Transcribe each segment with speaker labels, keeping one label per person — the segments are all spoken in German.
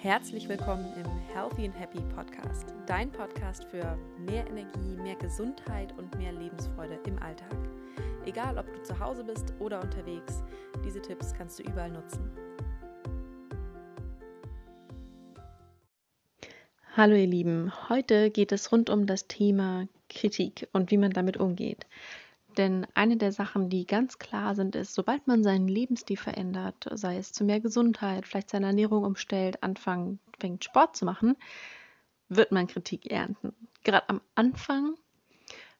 Speaker 1: Herzlich willkommen im Healthy and Happy Podcast, dein Podcast für mehr Energie, mehr Gesundheit und mehr Lebensfreude im Alltag. Egal, ob du zu Hause bist oder unterwegs, diese Tipps kannst du überall nutzen.
Speaker 2: Hallo ihr Lieben, heute geht es rund um das Thema Kritik und wie man damit umgeht. Denn eine der Sachen, die ganz klar sind, ist, sobald man seinen Lebensstil verändert, sei es zu mehr Gesundheit, vielleicht seine Ernährung umstellt, anfangen, fängt Sport zu machen, wird man Kritik ernten. Gerade am Anfang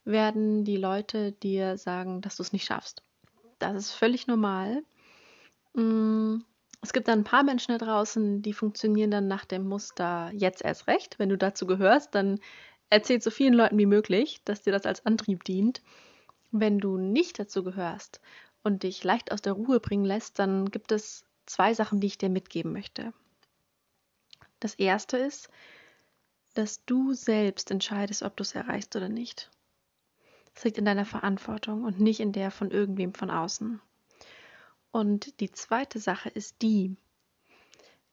Speaker 2: werden die Leute dir sagen, dass du es nicht schaffst. Das ist völlig normal. Mm, es gibt dann ein paar Menschen da draußen, die funktionieren dann nach dem Muster jetzt erst recht. Wenn du dazu gehörst, dann erzähl so vielen Leuten wie möglich, dass dir das als Antrieb dient. Wenn du nicht dazu gehörst und dich leicht aus der Ruhe bringen lässt, dann gibt es zwei Sachen, die ich dir mitgeben möchte. Das erste ist, dass du selbst entscheidest, ob du es erreichst oder nicht. Das liegt in deiner Verantwortung und nicht in der von irgendwem von außen. Und die zweite Sache ist die,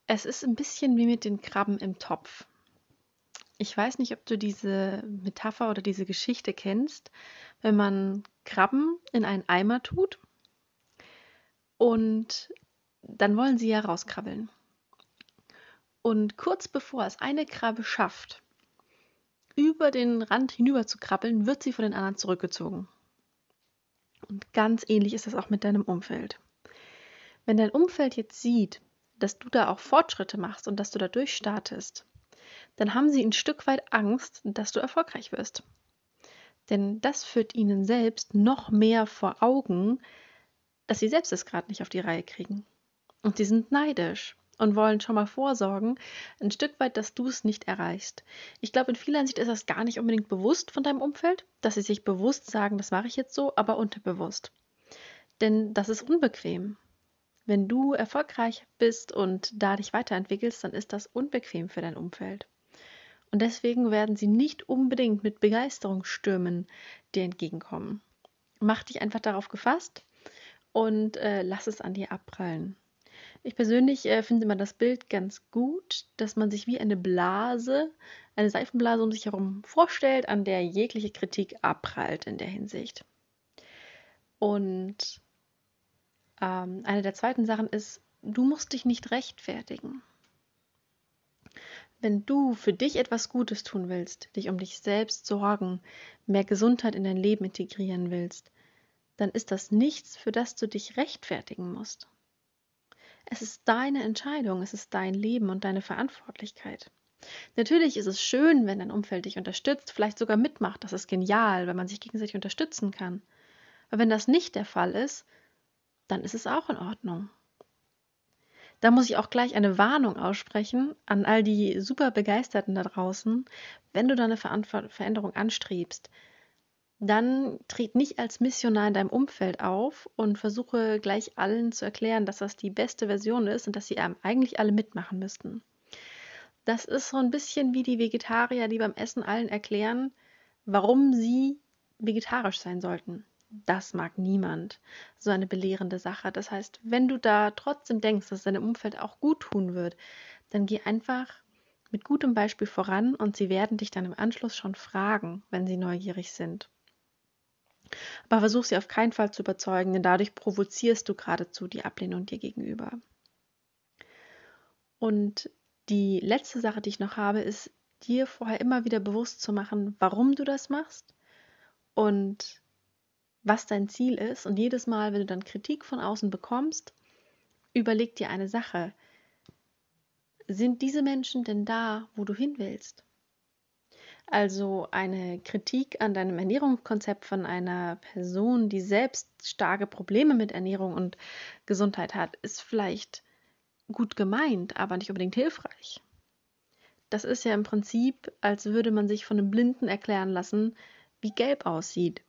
Speaker 2: es ist ein bisschen wie mit den Krabben im Topf. Ich weiß nicht, ob du diese Metapher oder diese Geschichte kennst, wenn man Krabben in einen Eimer tut und dann wollen sie ja rauskrabbeln. Und kurz bevor es eine Krabbe schafft, über den Rand hinüber zu krabbeln, wird sie von den anderen zurückgezogen. Und ganz ähnlich ist das auch mit deinem Umfeld. Wenn dein Umfeld jetzt sieht, dass du da auch Fortschritte machst und dass du da durchstartest, dann haben sie ein Stück weit Angst, dass du erfolgreich wirst. Denn das führt ihnen selbst noch mehr vor Augen, dass sie selbst es gerade nicht auf die Reihe kriegen. Und sie sind neidisch und wollen schon mal vorsorgen, ein Stück weit, dass du es nicht erreichst. Ich glaube, in vieler Hinsicht ist das gar nicht unbedingt bewusst von deinem Umfeld, dass sie sich bewusst sagen, das mache ich jetzt so, aber unterbewusst. Denn das ist unbequem. Wenn du erfolgreich bist und da dich weiterentwickelst, dann ist das unbequem für dein Umfeld. Und deswegen werden sie nicht unbedingt mit Begeisterungsstürmen dir entgegenkommen. Mach dich einfach darauf gefasst und äh, lass es an dir abprallen. Ich persönlich äh, finde immer das Bild ganz gut, dass man sich wie eine Blase, eine Seifenblase um sich herum vorstellt, an der jegliche Kritik abprallt in der Hinsicht. Und ähm, eine der zweiten Sachen ist, du musst dich nicht rechtfertigen. Wenn du für dich etwas Gutes tun willst, dich um dich selbst sorgen, mehr Gesundheit in dein Leben integrieren willst, dann ist das nichts, für das du dich rechtfertigen musst. Es ist deine Entscheidung, es ist dein Leben und deine Verantwortlichkeit. Natürlich ist es schön, wenn dein Umfeld dich unterstützt, vielleicht sogar mitmacht. Das ist genial, wenn man sich gegenseitig unterstützen kann. Aber wenn das nicht der Fall ist, dann ist es auch in Ordnung. Da muss ich auch gleich eine Warnung aussprechen an all die super Begeisterten da draußen. Wenn du da eine Veränderung anstrebst, dann tritt nicht als Missionar in deinem Umfeld auf und versuche gleich allen zu erklären, dass das die beste Version ist und dass sie eigentlich alle mitmachen müssten. Das ist so ein bisschen wie die Vegetarier, die beim Essen allen erklären, warum sie vegetarisch sein sollten. Das mag niemand. So eine belehrende Sache. Das heißt, wenn du da trotzdem denkst, dass es deinem Umfeld auch gut tun wird, dann geh einfach mit gutem Beispiel voran und sie werden dich dann im Anschluss schon fragen, wenn sie neugierig sind. Aber versuch sie auf keinen Fall zu überzeugen, denn dadurch provozierst du geradezu die Ablehnung dir gegenüber. Und die letzte Sache, die ich noch habe, ist, dir vorher immer wieder bewusst zu machen, warum du das machst und was dein Ziel ist. Und jedes Mal, wenn du dann Kritik von außen bekommst, überleg dir eine Sache. Sind diese Menschen denn da, wo du hin willst? Also eine Kritik an deinem Ernährungskonzept von einer Person, die selbst starke Probleme mit Ernährung und Gesundheit hat, ist vielleicht gut gemeint, aber nicht unbedingt hilfreich. Das ist ja im Prinzip, als würde man sich von einem Blinden erklären lassen, wie gelb aussieht.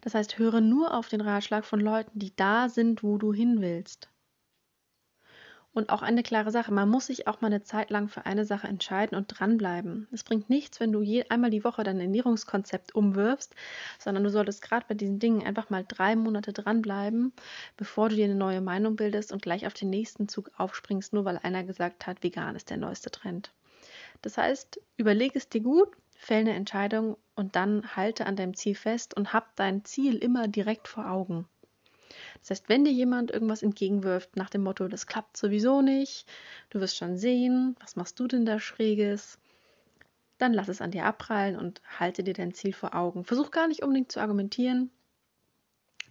Speaker 2: Das heißt, höre nur auf den Ratschlag von Leuten, die da sind, wo du hin willst. Und auch eine klare Sache, man muss sich auch mal eine Zeit lang für eine Sache entscheiden und dranbleiben. Es bringt nichts, wenn du je, einmal die Woche dein Ernährungskonzept umwirfst, sondern du solltest gerade bei diesen Dingen einfach mal drei Monate dranbleiben, bevor du dir eine neue Meinung bildest und gleich auf den nächsten Zug aufspringst, nur weil einer gesagt hat, vegan ist der neueste Trend. Das heißt, überleg es dir gut, fäll eine Entscheidung und dann halte an deinem Ziel fest und hab dein Ziel immer direkt vor Augen. Das heißt, wenn dir jemand irgendwas entgegenwirft nach dem Motto, das klappt sowieso nicht, du wirst schon sehen, was machst du denn da Schräges, dann lass es an dir abprallen und halte dir dein Ziel vor Augen. Versuch gar nicht unbedingt zu argumentieren.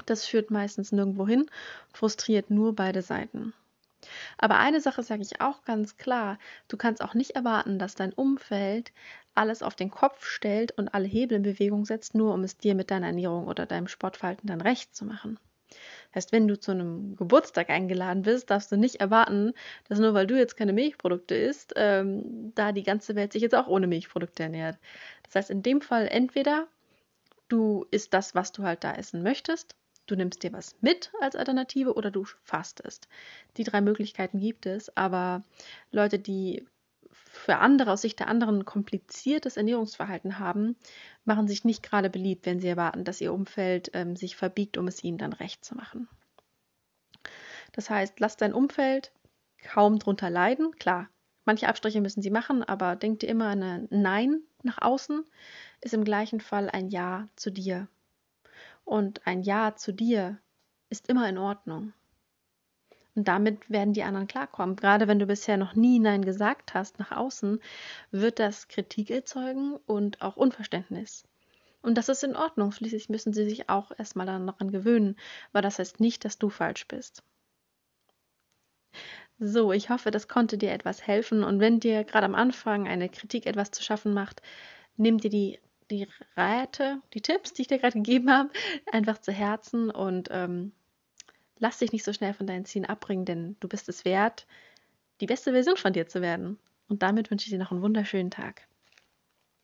Speaker 2: Das führt meistens nirgendwo hin, frustriert nur beide Seiten. Aber eine Sache sage ich auch ganz klar, du kannst auch nicht erwarten, dass dein Umfeld alles auf den Kopf stellt und alle Hebel in Bewegung setzt, nur um es dir mit deiner Ernährung oder deinem Sportverhalten dann recht zu machen. Heißt, wenn du zu einem Geburtstag eingeladen bist, darfst du nicht erwarten, dass nur weil du jetzt keine Milchprodukte isst, ähm, da die ganze Welt sich jetzt auch ohne Milchprodukte ernährt. Das heißt, in dem Fall entweder du isst das, was du halt da essen möchtest, du nimmst dir was mit als Alternative oder du fastest. Die drei Möglichkeiten gibt es, aber Leute, die für andere aus Sicht der anderen kompliziertes Ernährungsverhalten haben, machen sich nicht gerade beliebt, wenn sie erwarten, dass ihr Umfeld ähm, sich verbiegt, um es ihnen dann recht zu machen. Das heißt, lasst dein Umfeld kaum drunter leiden. Klar, manche Abstriche müssen sie machen, aber denk dir immer ein Nein nach außen ist im gleichen Fall ein Ja zu dir. Und ein Ja zu dir ist immer in Ordnung. Und damit werden die anderen klarkommen. Gerade wenn du bisher noch nie Nein gesagt hast nach außen, wird das Kritik erzeugen und auch Unverständnis. Und das ist in Ordnung. Schließlich müssen sie sich auch erstmal daran gewöhnen. Aber das heißt nicht, dass du falsch bist. So, ich hoffe, das konnte dir etwas helfen. Und wenn dir gerade am Anfang eine Kritik etwas zu schaffen macht, nimm dir die, die Räte, die Tipps, die ich dir gerade gegeben habe, einfach zu Herzen und ähm, Lass dich nicht so schnell von deinen Zielen abbringen, denn du bist es wert, die beste Version von dir zu werden. Und damit wünsche ich dir noch einen wunderschönen Tag.